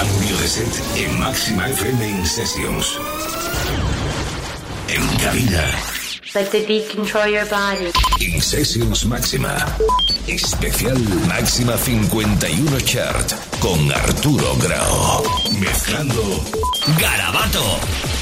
Cambio de set en Máxima FM in Sessions. En cabina. Let the beat control your body. In Sessions Máxima. Especial Máxima 51 Chart con Arturo Grau. Mezclando Garabato.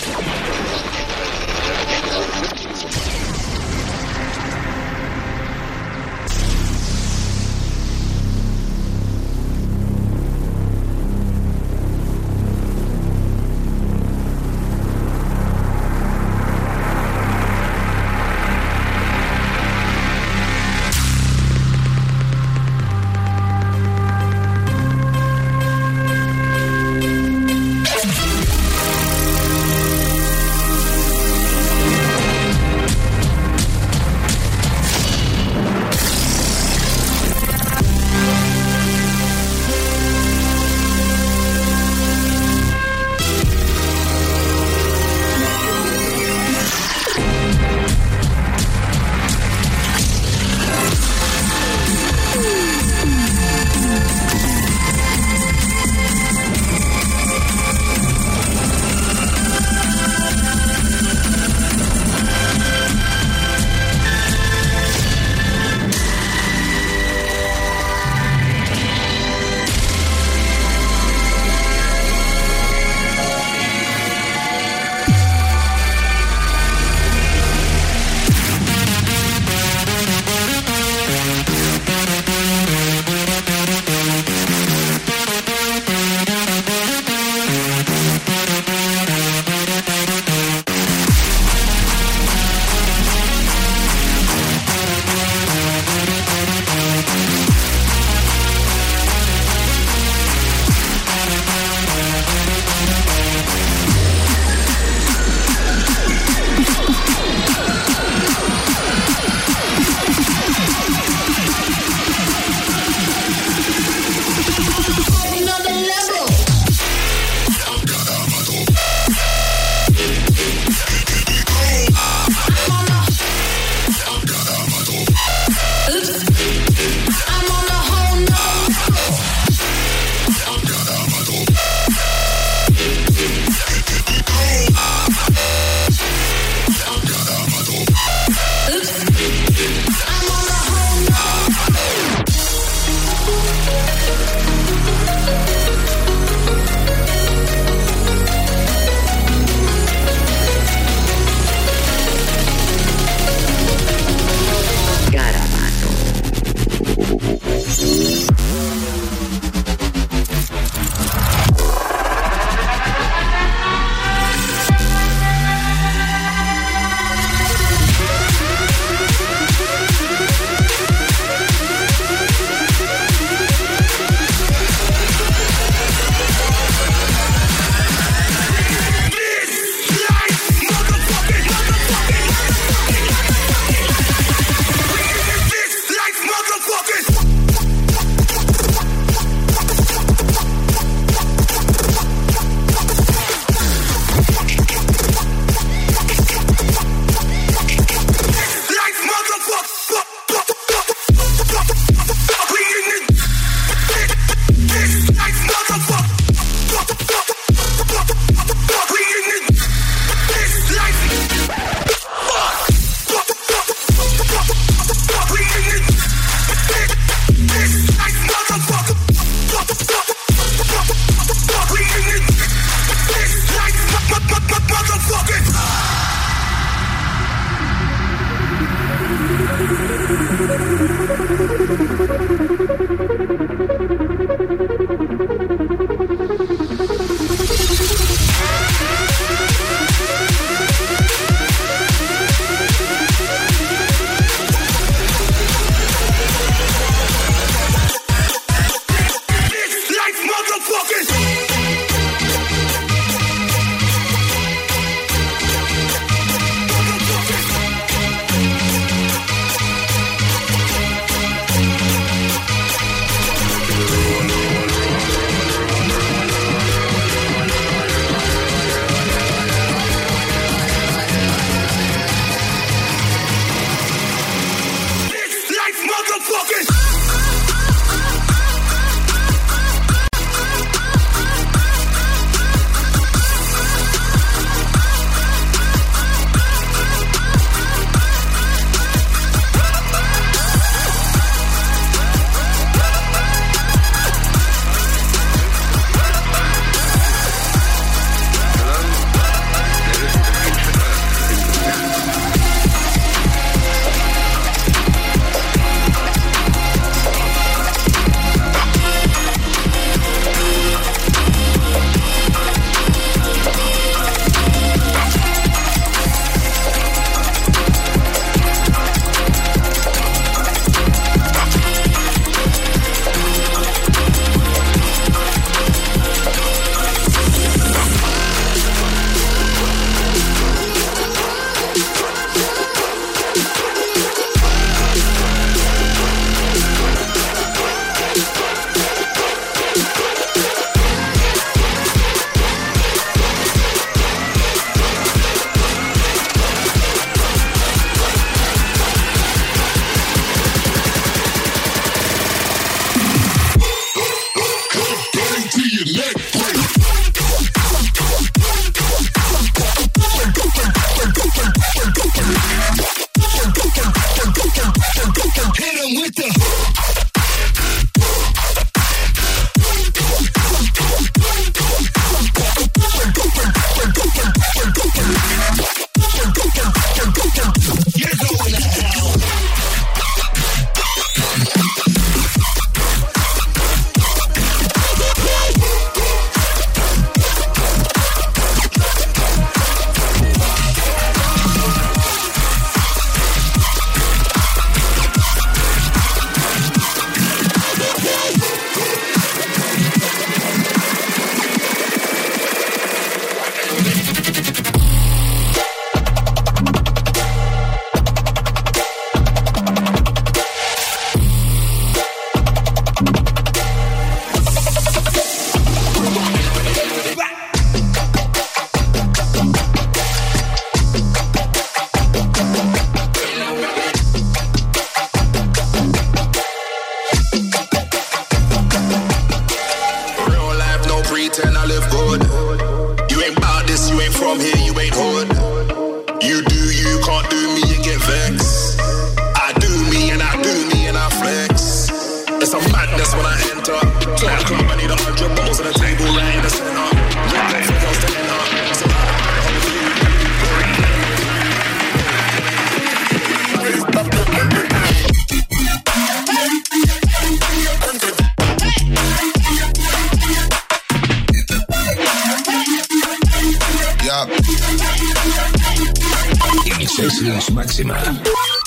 it and I live good.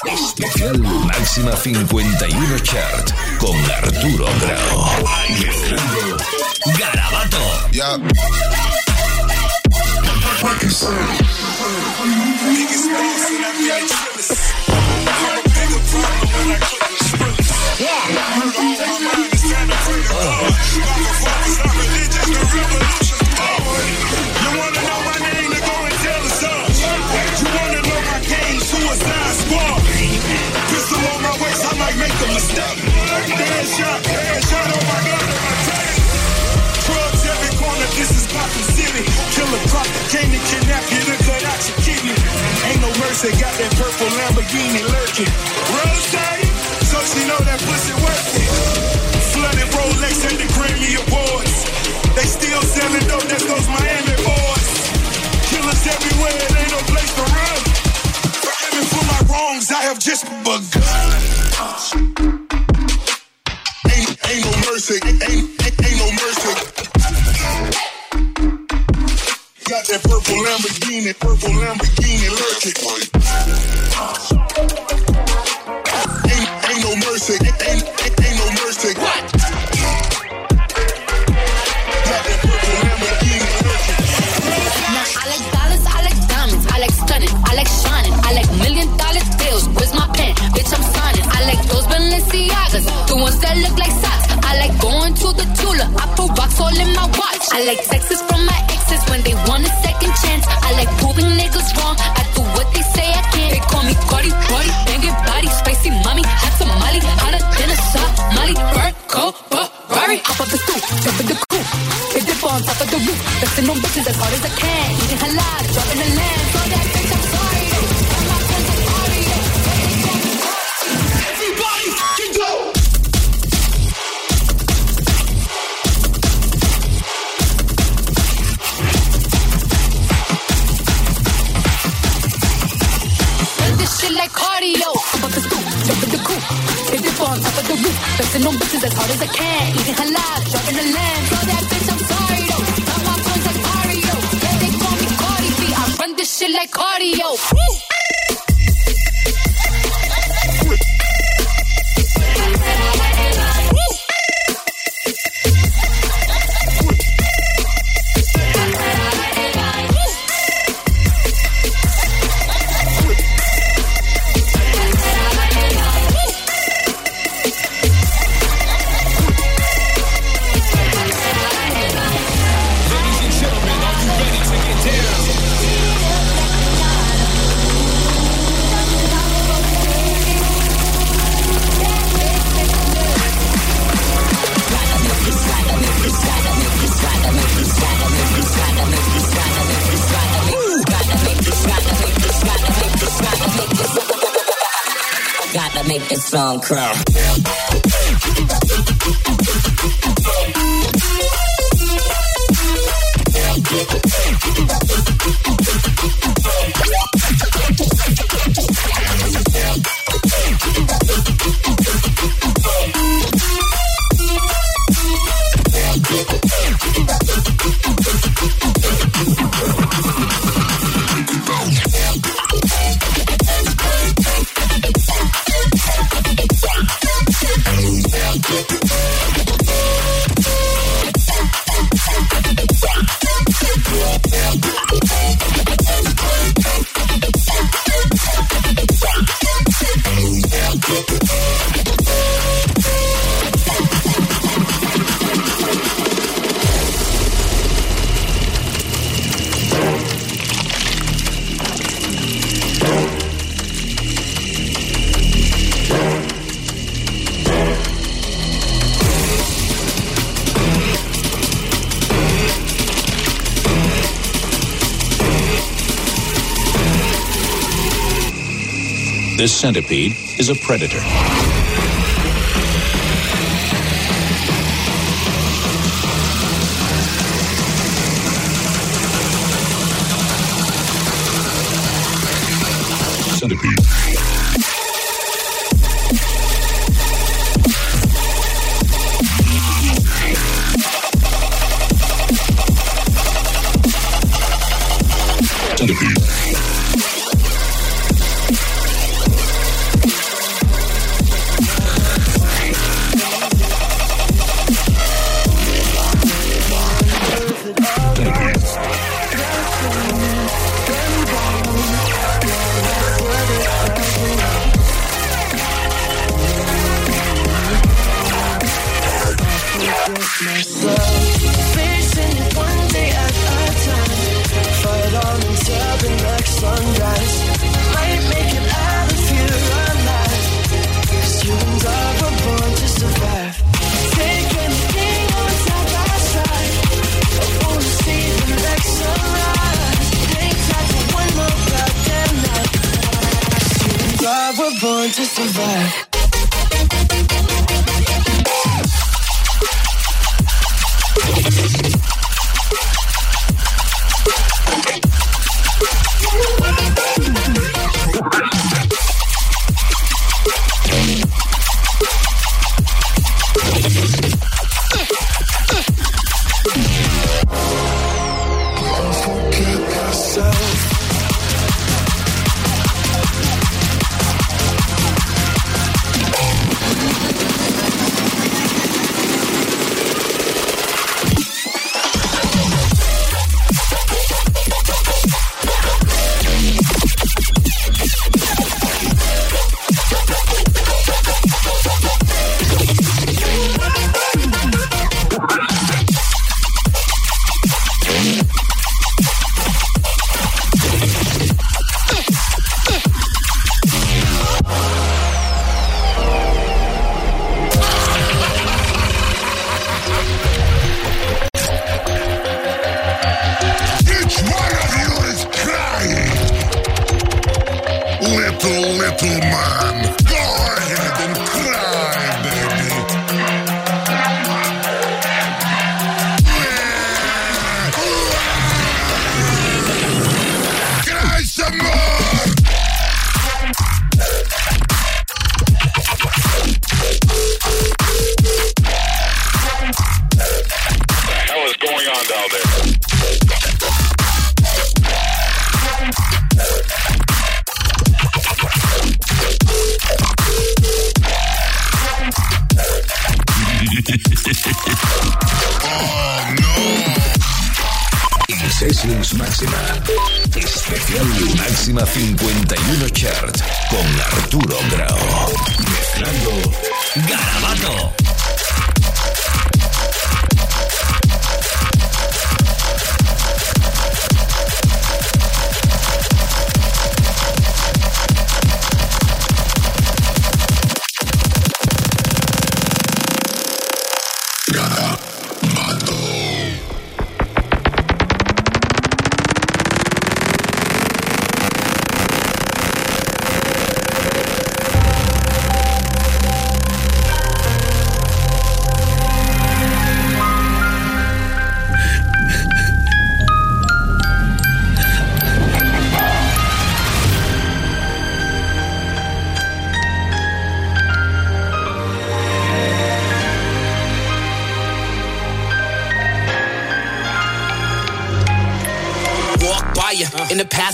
Especial Máxima 51 Chart con Arturo Grau. Garabato. Ya. She got that purple Lamborghini lurking. Rose so she know that pussy worth it. Flooded Rolex at the Grammy Awards. They still selling dope, that's those Miami boys. Killers everywhere, it ain't no place to run. Forgive me for my wrongs, I have just begun. make this song cry. This centipede is a predator.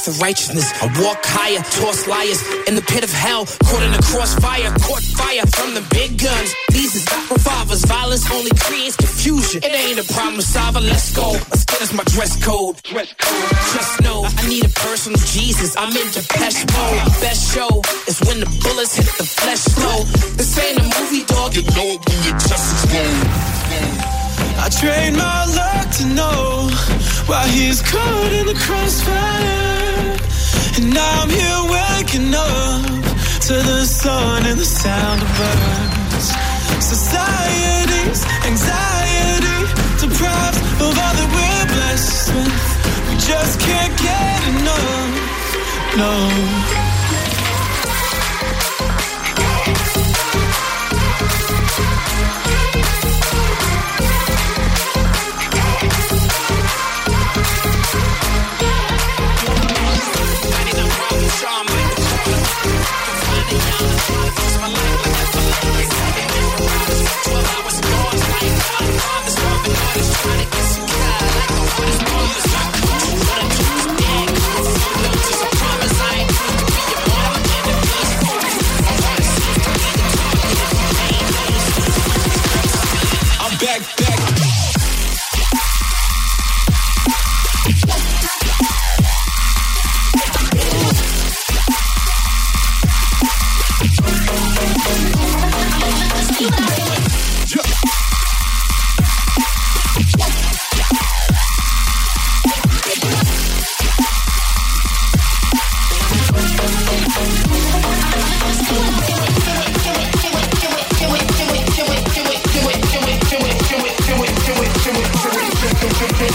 Path of righteousness. I walk higher, toss liars in the pit of hell, caught in the crossfire, caught fire from the big guns. These is not revolvers, violence only creates confusion. It ain't a problem solver, let's go. Let's get us my dress code. Dress code. Just know I need a personal Jesus. I'm in Depeche mode. Best show is when the bullets hit the flesh slow. This ain't a movie, dog. You know it when your chest is blown. I trained my luck to know why he's caught in the crossfire. And now I'm here waking up to the sun and the sound of birds. Society's anxiety deprived of all that we're blessed with. We just can't get enough. No.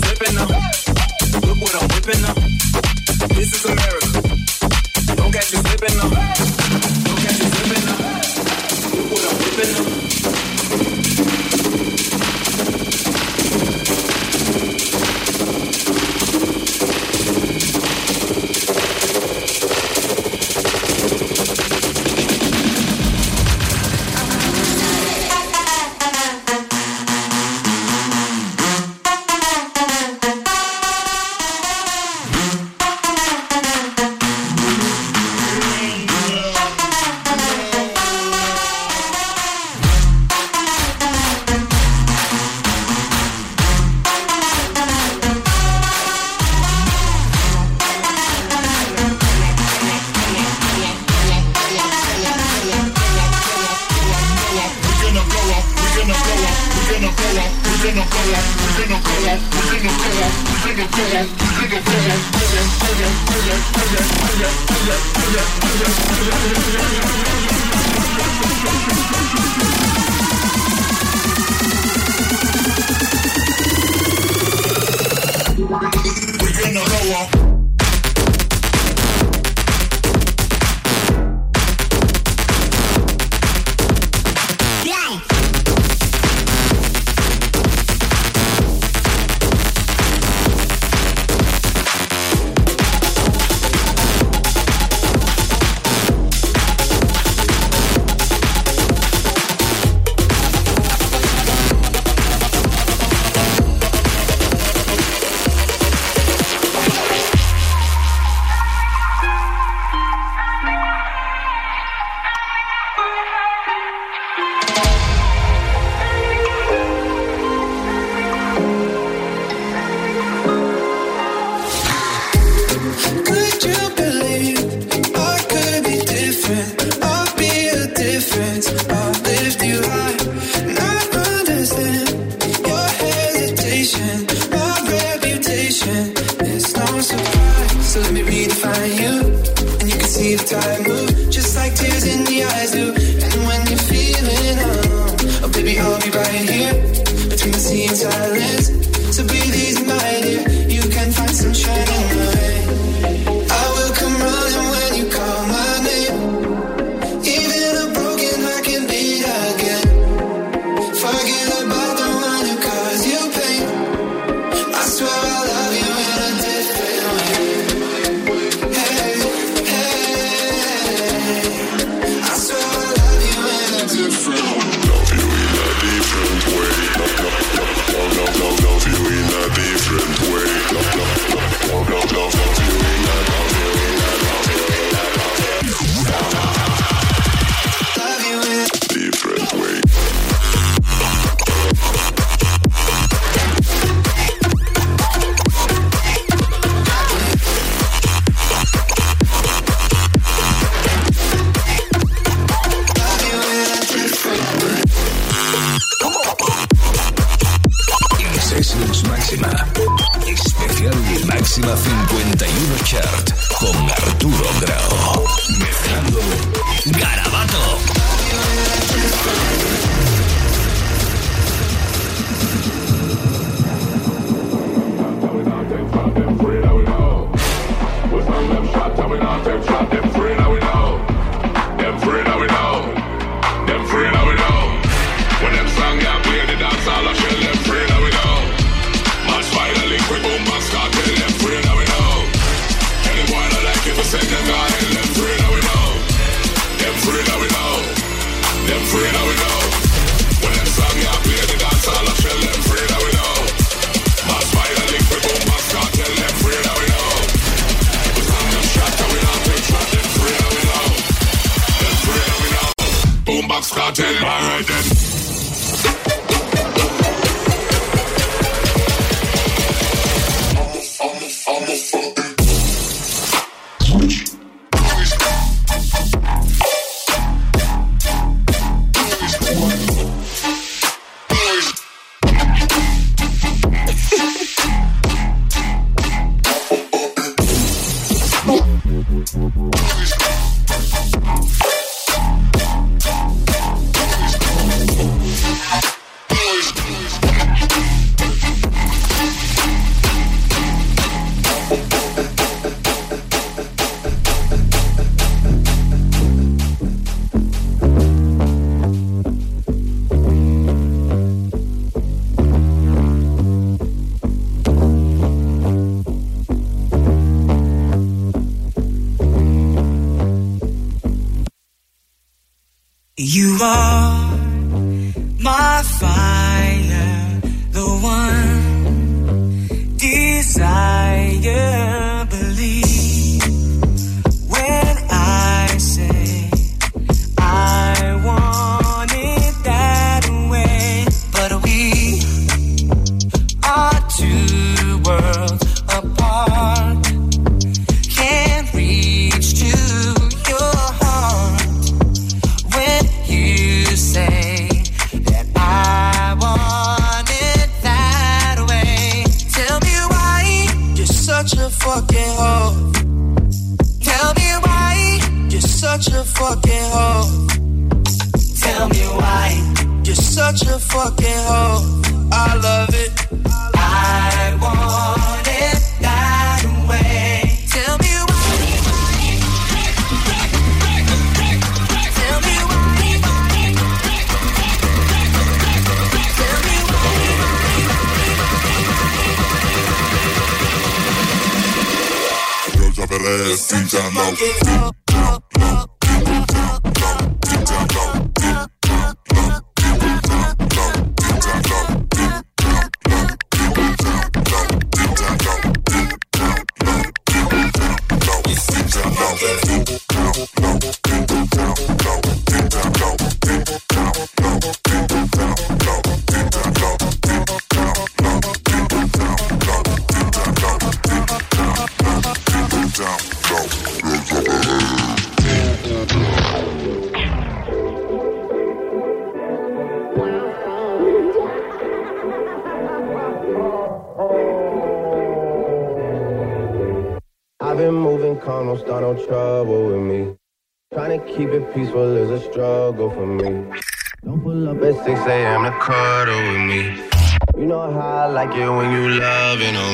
whipping up. Look what I'm whipping up. This is America.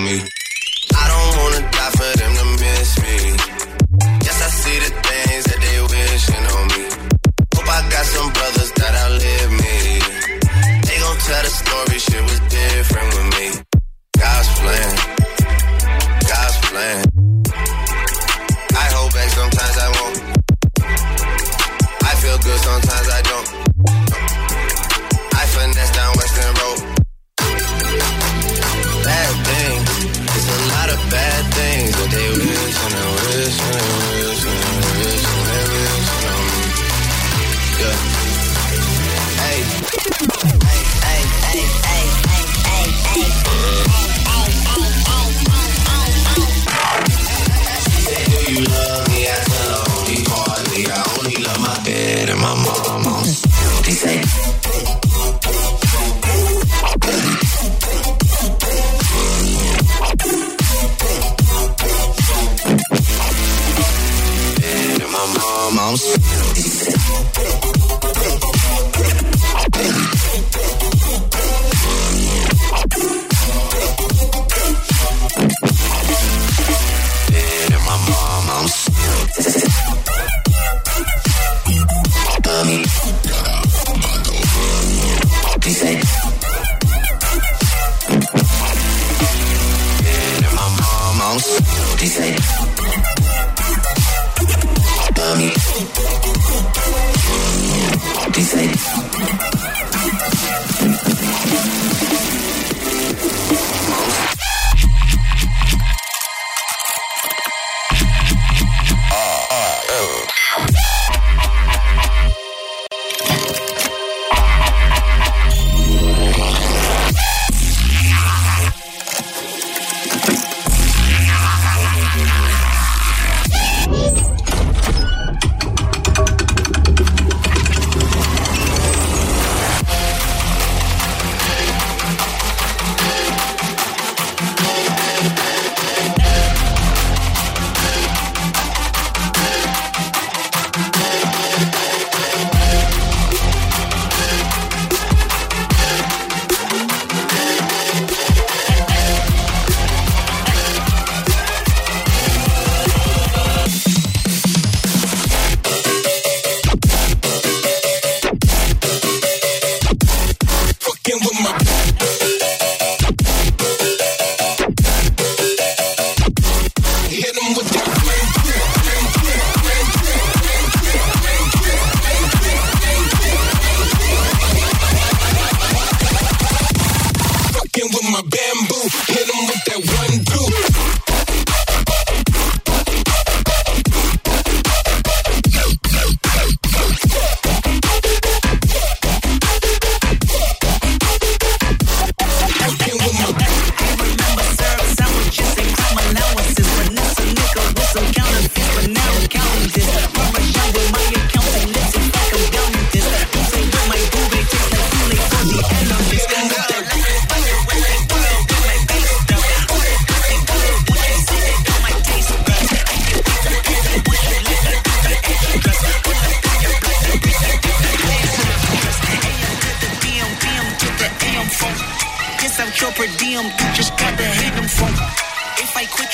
me. I don't wanna die for them to miss me. Yes, I see the things that they wishing on me. Hope I got some brothers that outlive me. They gon' tell the story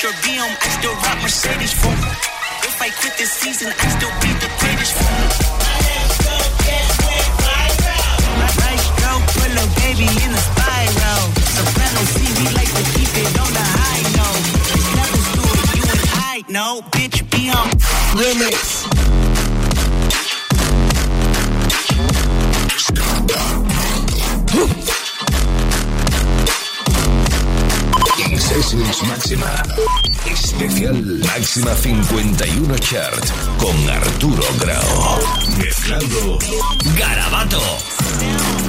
your BM, um, I still rock Mercedes phone. If I quit this season, I still be the greatest phone. Nice stroke, put little baby in the spiral. We like to keep it on the high note. It, you and I know, bitch, Sessions Máxima. Especial Máxima 51 Chart con Arturo Grau. Mezclando Garabato.